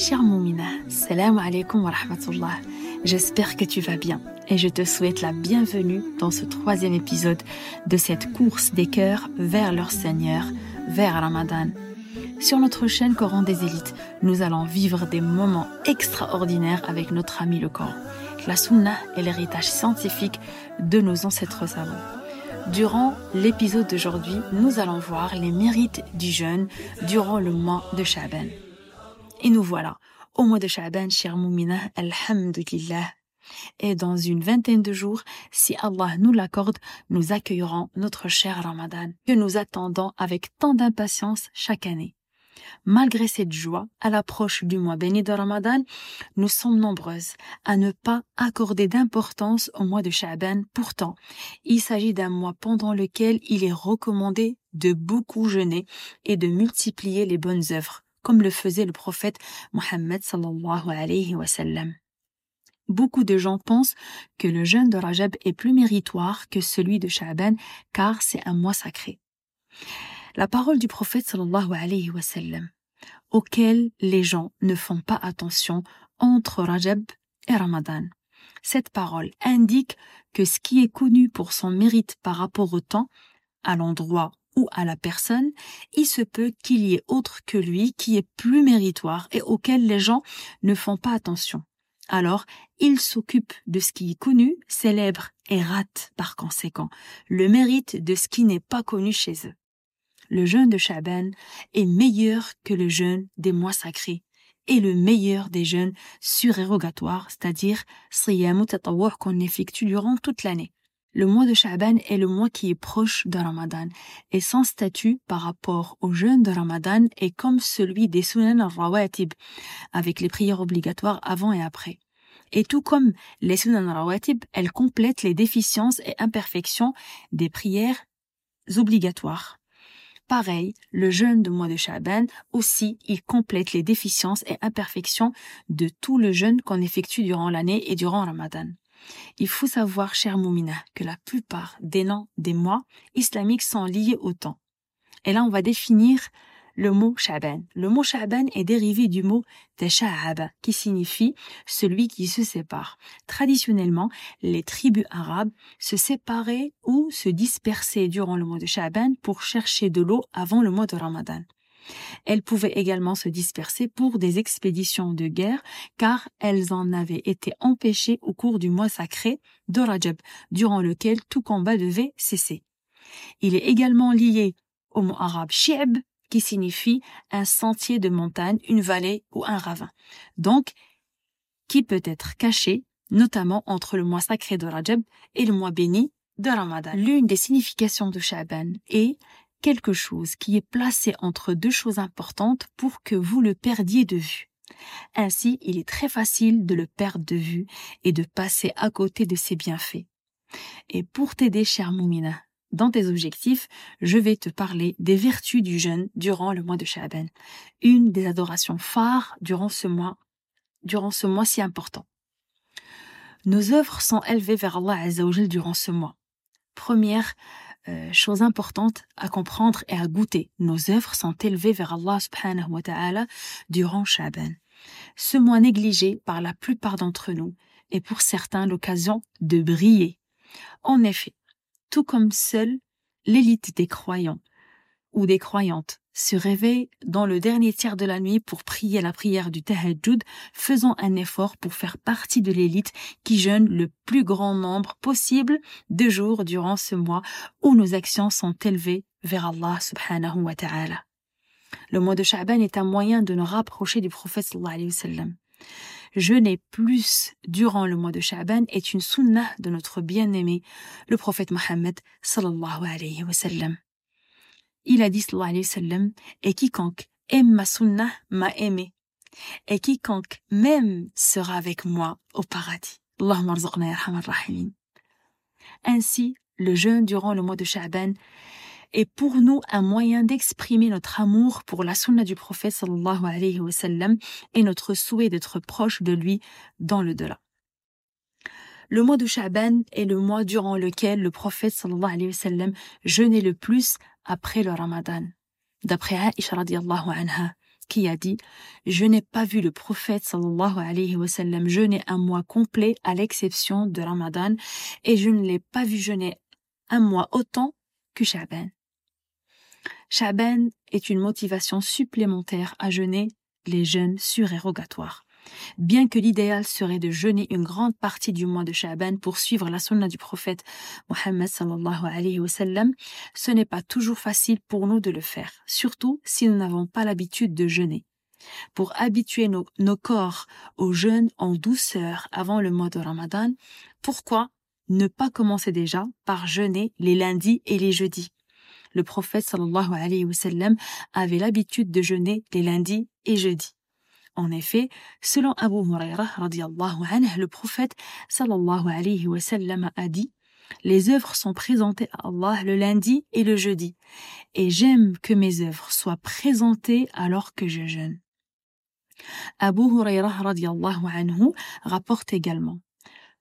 Cher Moumina, salam alaikum wa rahmatullah. J'espère que tu vas bien et je te souhaite la bienvenue dans ce troisième épisode de cette course des cœurs vers leur Seigneur, vers Ramadan. Sur notre chaîne Coran des élites, nous allons vivre des moments extraordinaires avec notre ami le Coran, la Sunna et l'héritage scientifique de nos ancêtres savants. Durant l'épisode d'aujourd'hui, nous allons voir les mérites du jeûne durant le mois de Shaban. Et nous voilà au mois de Sha'ban, cher Moumina, Alhamdulillah. Et dans une vingtaine de jours, si Allah nous l'accorde, nous accueillerons notre cher Ramadan, que nous attendons avec tant d'impatience chaque année. Malgré cette joie, à l'approche du mois béni de Ramadan, nous sommes nombreuses à ne pas accorder d'importance au mois de Sha'ban. Pourtant, il s'agit d'un mois pendant lequel il est recommandé de beaucoup jeûner et de multiplier les bonnes œuvres comme le faisait le prophète Mohammed sallallahu alayhi wa sallam. Beaucoup de gens pensent que le jeûne de Rajab est plus méritoire que celui de Sha'ban car c'est un mois sacré. La parole du prophète sallallahu alayhi wa sallam, auquel les gens ne font pas attention entre Rajab et Ramadan. Cette parole indique que ce qui est connu pour son mérite par rapport au temps, à l'endroit à la personne, il se peut qu'il y ait autre que lui qui est plus méritoire et auquel les gens ne font pas attention. Alors, il s'occupe de ce qui est connu, célèbre et rate par conséquent le mérite de ce qui n'est pas connu chez eux. Le jeûne de Shaban est meilleur que le jeûne des mois sacrés et le meilleur des jeûnes surérogatoires, c'est-à-dire qu'on effectue durant toute l'année. Le mois de Sha'ban est le mois qui est proche de Ramadan et son statut par rapport au jeûne de Ramadan est comme celui des sunan al-rawatib avec les prières obligatoires avant et après. Et tout comme les sunan al-rawatib, elles complètent les déficiences et imperfections des prières obligatoires. Pareil, le jeûne de mois de Sha'ban aussi, il complète les déficiences et imperfections de tout le jeûne qu'on effectue durant l'année et durant Ramadan. Il faut savoir, cher Moumina, que la plupart des noms des mois islamiques sont liés au temps. Et là, on va définir le mot Sha'ban. Le mot Sha'ban est dérivé du mot Tasha'ab, qui signifie celui qui se sépare. Traditionnellement, les tribus arabes se séparaient ou se dispersaient durant le mois de Sha'ban pour chercher de l'eau avant le mois de Ramadan. Elles pouvaient également se disperser pour des expéditions de guerre car elles en avaient été empêchées au cours du mois sacré de Rajab, durant lequel tout combat devait cesser. Il est également lié au mot arabe shi'b qui signifie un sentier de montagne, une vallée ou un ravin. Donc, qui peut être caché, notamment entre le mois sacré de Rajab et le mois béni de Ramadan. L'une des significations de Sha'ban est quelque chose qui est placé entre deux choses importantes pour que vous le perdiez de vue. Ainsi, il est très facile de le perdre de vue et de passer à côté de ses bienfaits. Et pour t'aider, cher Moumina, dans tes objectifs, je vais te parler des vertus du jeûne durant le mois de Sha'ban, une des adorations phares durant ce mois, durant ce mois si important. Nos œuvres sont élevées vers Allah Azzawajal durant ce mois. Première euh, chose importante à comprendre et à goûter. Nos œuvres sont élevées vers Allah subhanahu wa ta'ala durant Shaban. Ce mois négligé par la plupart d'entre nous est pour certains l'occasion de briller. En effet, tout comme seule l'élite des croyants ou des croyantes se réveille dans le dernier tiers de la nuit pour prier la prière du Tahajjud, faisant un effort pour faire partie de l'élite qui jeûne le plus grand nombre possible de jours durant ce mois où nos actions sont élevées vers Allah subhanahu wa ta'ala. Le mois de Sha'ban est un moyen de nous rapprocher du prophète sallallahu alayhi wa sallam. Jeûner plus durant le mois de Sha'ban est une sunnah de notre bien-aimé, le prophète Mohammed sallallahu alayhi wa sallam. Il a dit sallallahu et quiconque aime ma sunnah m'a aimé. Et quiconque m'aime sera avec moi au paradis. Ainsi, le jeûne durant le mois de Sha'ban est pour nous un moyen d'exprimer notre amour pour la sunna du prophète sallallahu et notre souhait d'être proche de lui dans le delà. Le mois de Sha'ban est le mois durant lequel le prophète sallallahu jeûnait le plus après le Ramadan. D'après Aisha radiallahu anha, qui a dit Je n'ai pas vu le prophète sallallahu alayhi wa jeûner un mois complet à l'exception de Ramadan et je ne l'ai pas vu jeûner un mois autant que Shaban. Shaban est une motivation supplémentaire à jeûner les jeûnes surérogatoires. Bien que l'idéal serait de jeûner une grande partie du mois de Sha'ban pour suivre la sunna du prophète Mohammed sallallahu alayhi wa ce n'est pas toujours facile pour nous de le faire, surtout si nous n'avons pas l'habitude de jeûner. Pour habituer nos, corps au jeûne en douceur avant le mois de Ramadan, pourquoi ne pas commencer déjà par jeûner les lundis et les jeudis? Le prophète sallallahu alayhi wa avait l'habitude de jeûner les lundis et jeudis. En effet, selon Abu Huraira anhu, le prophète sallallahu alayhi wa a dit les œuvres sont présentées à Allah le lundi et le jeudi, et j'aime que mes œuvres soient présentées alors que je jeûne. Abu Huraira anhu rapporte également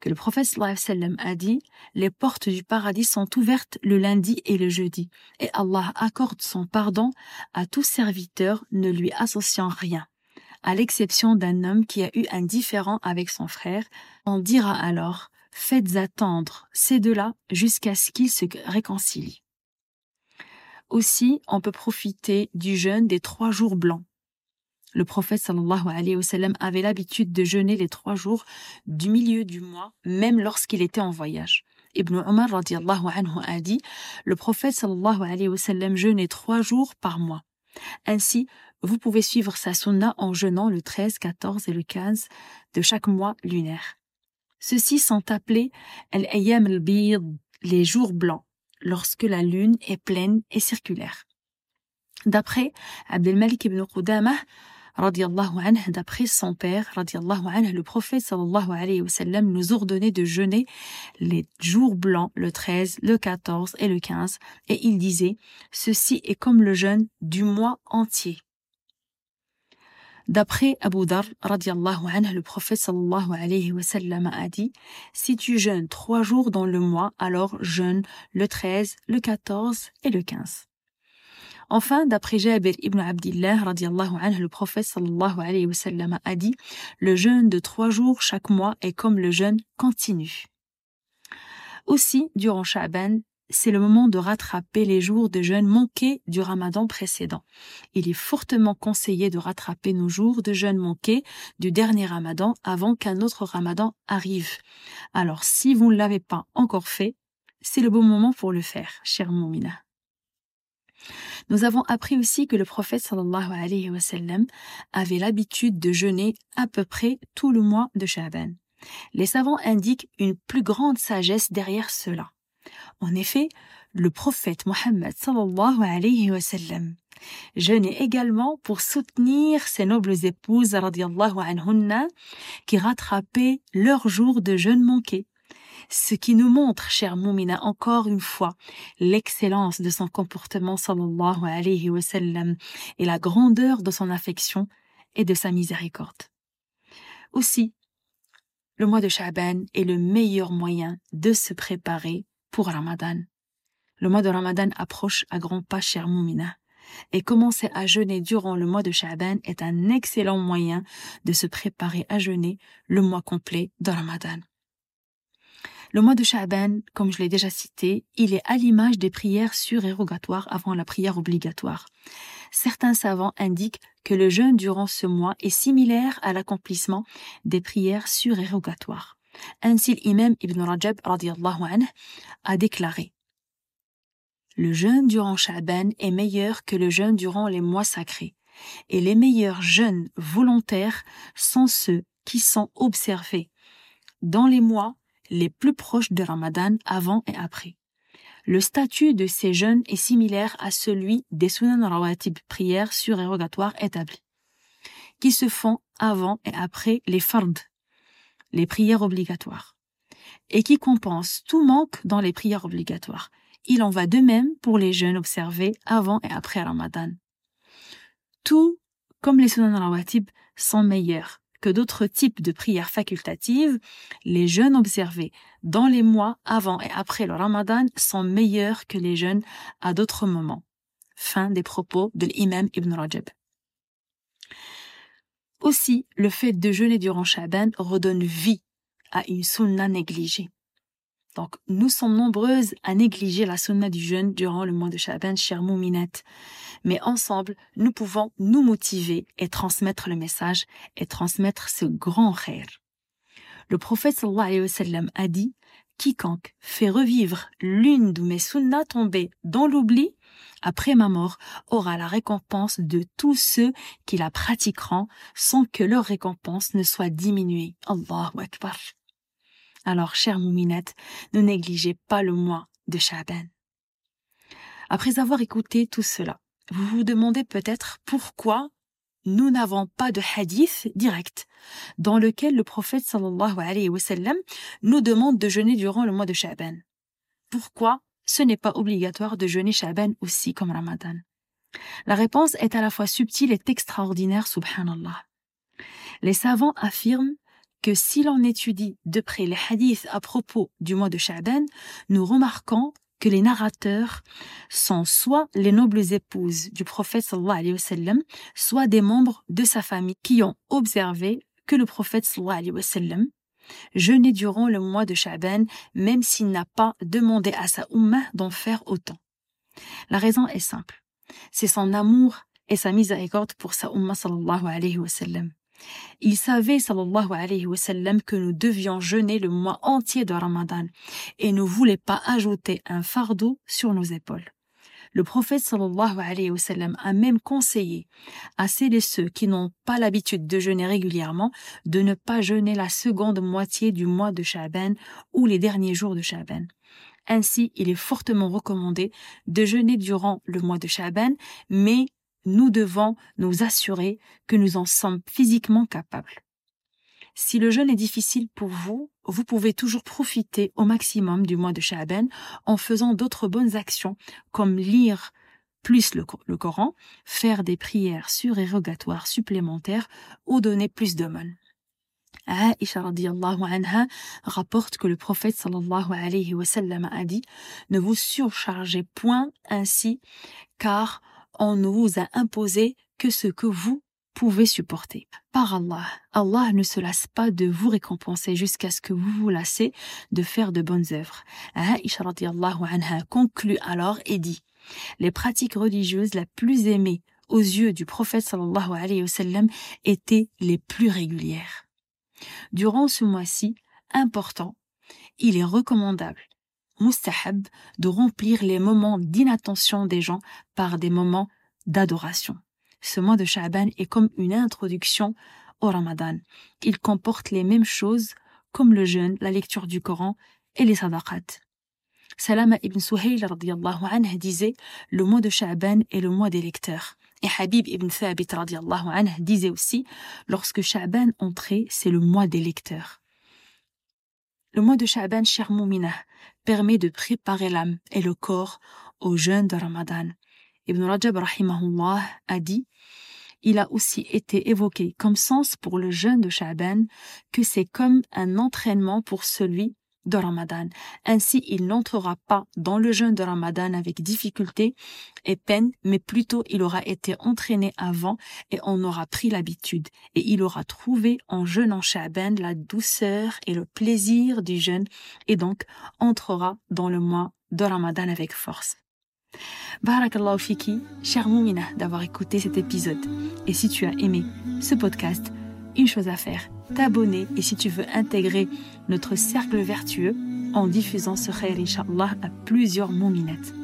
que le prophète sallam a dit les portes du paradis sont ouvertes le lundi et le jeudi, et Allah accorde son pardon à tout serviteur ne lui associant rien à l'exception d'un homme qui a eu un différend avec son frère, on dira alors Faites attendre ces deux-là jusqu'à ce qu'ils se réconcilient. Aussi, on peut profiter du jeûne des trois jours blancs. Le prophète sallallahu alayhi wa sallam avait l'habitude de jeûner les trois jours du milieu du mois, même lorsqu'il était en voyage. Ibn Omar radiallahu anhu a dit, le prophète sallallahu alayhi wa sallam jeûnait trois jours par mois. Ainsi, vous pouvez suivre sa sunna en jeûnant le 13, 14 et le 15 de chaque mois lunaire. Ceux-ci sont appelés al-ayyam al les jours blancs, lorsque la lune est pleine et circulaire. D'après Abdelmalik ibn Qudamah, d'après son père, anhu, le prophète sallallahu alayhi wa sallam nous ordonnait de jeûner les jours blancs, le 13, le 14 et le 15, et il disait, ceci est comme le jeûne du mois entier. D'après Abu Dhar, anhu, le prophète sallallahu alayhi wa sallam a dit, si tu jeûnes trois jours dans le mois, alors jeûne le 13, le 14 et le 15. Enfin, d'après Jabir ibn Abdillah, anhu, le prophète sallallahu alayhi wa sallam a dit, le jeûne de trois jours chaque mois est comme le jeûne continu. Aussi, durant Sha'ban, c'est le moment de rattraper les jours de jeûne manqués du ramadan précédent. Il est fortement conseillé de rattraper nos jours de jeûne manqués du dernier ramadan avant qu'un autre ramadan arrive. Alors, si vous ne l'avez pas encore fait, c'est le bon moment pour le faire, cher Moumina. Nous avons appris aussi que le prophète sallallahu alayhi wa sallam avait l'habitude de jeûner à peu près tout le mois de Sha'ban. Les savants indiquent une plus grande sagesse derrière cela. En effet, le prophète Mohammed sallallahu alayhi wa sallam jeûnait également pour soutenir ses nobles épouses radiallahu anhunna qui rattrapaient leurs jours de jeûne manqué ce qui nous montre, cher Moumina, encore une fois, l'excellence de son comportement sallallahu alayhi wa sallam et la grandeur de son affection et de sa miséricorde. Aussi, le mois de Sha'ban est le meilleur moyen de se préparer Le mois de Ramadan approche à grands pas, cher Moumina. Et commencer à jeûner durant le mois de Sha'ban est un excellent moyen de se préparer à jeûner le mois complet de Ramadan. Le mois de Sha'ban, comme je l'ai déjà cité, il est à l'image des prières surérogatoires avant la prière obligatoire. Certains savants indiquent que le jeûne durant ce mois est similaire à l'accomplissement des prières surérogatoires. Ainsi l'imam Ibn Rajab anhu, a déclaré. Le jeûne durant Sha'ban est meilleur que le jeûne durant les mois sacrés, et les meilleurs jeûnes volontaires sont ceux qui sont observés dans les mois les plus proches de Ramadan avant et après. Le statut de ces jeûnes est similaire à celui des sunan rawatib, prières surérogatoires établies, qui se font avant et après les les prières obligatoires, et qui compensent tout manque dans les prières obligatoires. Il en va de même pour les jeûnes observés avant et après Ramadan. Tout comme les sunan rawatib sont meilleurs que d'autres types de prières facultatives, les jeûnes observés dans les mois avant et après le ramadan sont meilleurs que les jeûnes à d'autres moments. Fin des propos de l'imam Ibn Rajab. Aussi, le fait de jeûner durant Shaban redonne vie à une sunna négligée. Donc, nous sommes nombreuses à négliger la sunna du jeûne durant le mois de Shaban, chère Mouminette. Mais ensemble, nous pouvons nous motiver et transmettre le message et transmettre ce grand khair. Le prophète sallallahu alayhi wa sallam a dit, quiconque fait revivre l'une de mes sunnas tombées dans l'oubli, après ma mort, aura la récompense de tous ceux qui la pratiqueront sans que leur récompense ne soit diminuée. Allahu Akbar. Alors, chère Mouminette, ne négligez pas le mois de Shaban. Après avoir écouté tout cela, vous vous demandez peut-être pourquoi nous n'avons pas de hadith direct dans lequel le prophète sallallahu alayhi wa sallam nous demande de jeûner durant le mois de Shaban. Pourquoi ce n'est pas obligatoire de jeûner Shaban aussi comme Ramadan? La réponse est à la fois subtile et extraordinaire, subhanallah. Les savants affirment que si l'on étudie de près les hadiths à propos du mois de Sha'ban, nous remarquons que les narrateurs sont soit les nobles épouses du prophète sallallahu alayhi wa sallam, soit des membres de sa famille qui ont observé que le prophète sallallahu alayhi wa sallam jeûnait durant le mois de Sha'ban, même s'il n'a pas demandé à sa ummah d'en faire autant. La raison est simple. C'est son amour et sa miséricorde pour sa ummah sallallahu alayhi wa sallam. Il savait, sallallahu alayhi wa que nous devions jeûner le mois entier de Ramadan et ne voulait pas ajouter un fardeau sur nos épaules. Le prophète sallallahu alayhi wa sallam a même conseillé à celles et ceux qui n'ont pas l'habitude de jeûner régulièrement de ne pas jeûner la seconde moitié du mois de Sha'ban ou les derniers jours de Sha'ban. Ainsi, il est fortement recommandé de jeûner durant le mois de Sha'ban, mais nous devons nous assurer que nous en sommes physiquement capables. Si le jeûne est difficile pour vous, vous pouvez toujours profiter au maximum du mois de Sha'ban en faisant d'autres bonnes actions comme lire plus le, Coran, faire des prières surérogatoires supplémentaires ou donner plus d'aumônes. Aisha anha rapporte que le prophète sallallahu alayhi wa a dit Ne vous surchargez point ainsi car on ne vous a imposé que ce que vous pouvez supporter. Par Allah, Allah ne se lasse pas de vous récompenser jusqu'à ce que vous vous lassez de faire de bonnes œuvres. Aisha conclut alors et dit Les pratiques religieuses la plus aimées aux yeux du prophète sallallahu alayhi wa sallam étaient les plus régulières. Durant ce mois-ci important, il est recommandable mustahab de remplir les moments d'inattention des gens par des moments d'adoration. Ce mois de Sha'ban est comme une introduction au Ramadan. Il comporte les mêmes choses comme le jeûne, la lecture du Coran et les sadaqat. Salama ibn Suhayl anhu disait le mois de Sha'ban est le mois des lecteurs. Et Habib ibn Thabit anhu disait aussi lorsque Sha'ban entrait, c'est le mois des lecteurs. Le mois de Sha'ban, cher Moumina, permet de préparer l'âme et le corps au jeûne de Ramadan. Ibn Rajab rahimahullah a dit il a aussi été évoqué comme sens pour le jeûne de Sha'ban que c'est comme un entraînement pour celui de Ramadan. Ainsi, il n'entrera pas dans le jeûne de Ramadan avec difficulté et peine, mais plutôt il aura été entraîné avant et on aura pris l'habitude. Et il aura trouvé en jeûnant Sha'ban la douceur et le plaisir du jeûne et donc entrera dans le mois de Ramadan avec force. Barakallahu fiki, cher Moumina, d'avoir écouté cet épisode. Et si tu as aimé ce podcast, une chose à faire, t'abonner et si tu veux intégrer notre cercle vertueux en diffusant ce khair, inshallah, à plusieurs mouminettes.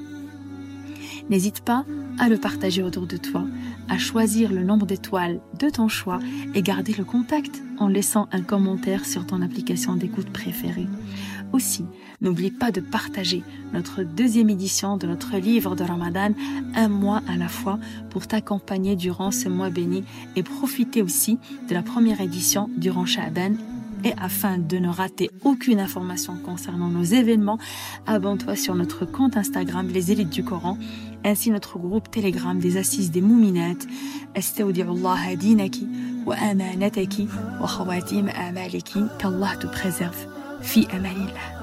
N'hésite pas à le partager autour de toi, à choisir le nombre d'étoiles de ton choix et garder le contact en laissant un commentaire sur ton application d'écoute préférée. Aussi, n'oublie pas de partager notre deuxième édition de notre livre de Ramadan, un mois à la fois, pour t'accompagner durant ce mois béni et profiter aussi de la première édition durant Sha'ban. Et afin de ne rater aucune information concernant nos événements, abonne-toi sur notre compte Instagram Les Élites du Coran, ainsi notre groupe Telegram des Assises des Mouminettes. Allah dinaki wa amanataki wa khawatim amaliki. Qu'Allah te préserve. أمان الله